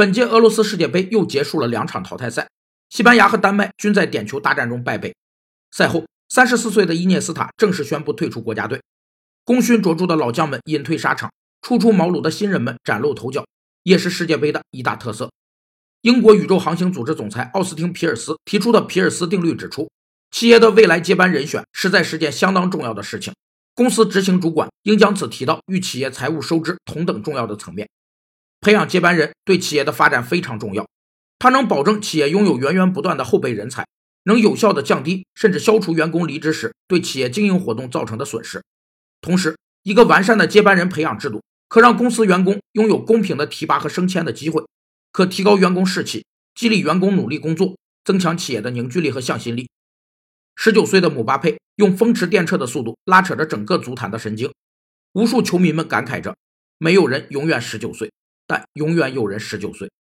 本届俄罗斯世界杯又结束了两场淘汰赛，西班牙和丹麦均在点球大战中败北。赛后，三十四岁的伊涅斯塔正式宣布退出国家队。功勋卓著的老将们隐退沙场，初出茅庐的新人们崭露头角，也是世界杯的一大特色。英国宇宙航行组织总裁奥斯汀·皮尔斯提出的皮尔斯定律指出，企业的未来接班人选实在是件相当重要的事情。公司执行主管应将此提到与企业财务收支同等重要的层面。培养接班人对企业的发展非常重要，它能保证企业拥有源源不断的后备人才，能有效地降低甚至消除员工离职时对企业经营活动造成的损失。同时，一个完善的接班人培养制度可让公司员工拥有公平的提拔和升迁的机会，可提高员工士气，激励员工努力工作，增强企业的凝聚力和向心力。十九岁的姆巴佩用风驰电掣的速度拉扯着整个足坛的神经，无数球迷们感慨着：没有人永远十九岁。但永远有人十九岁。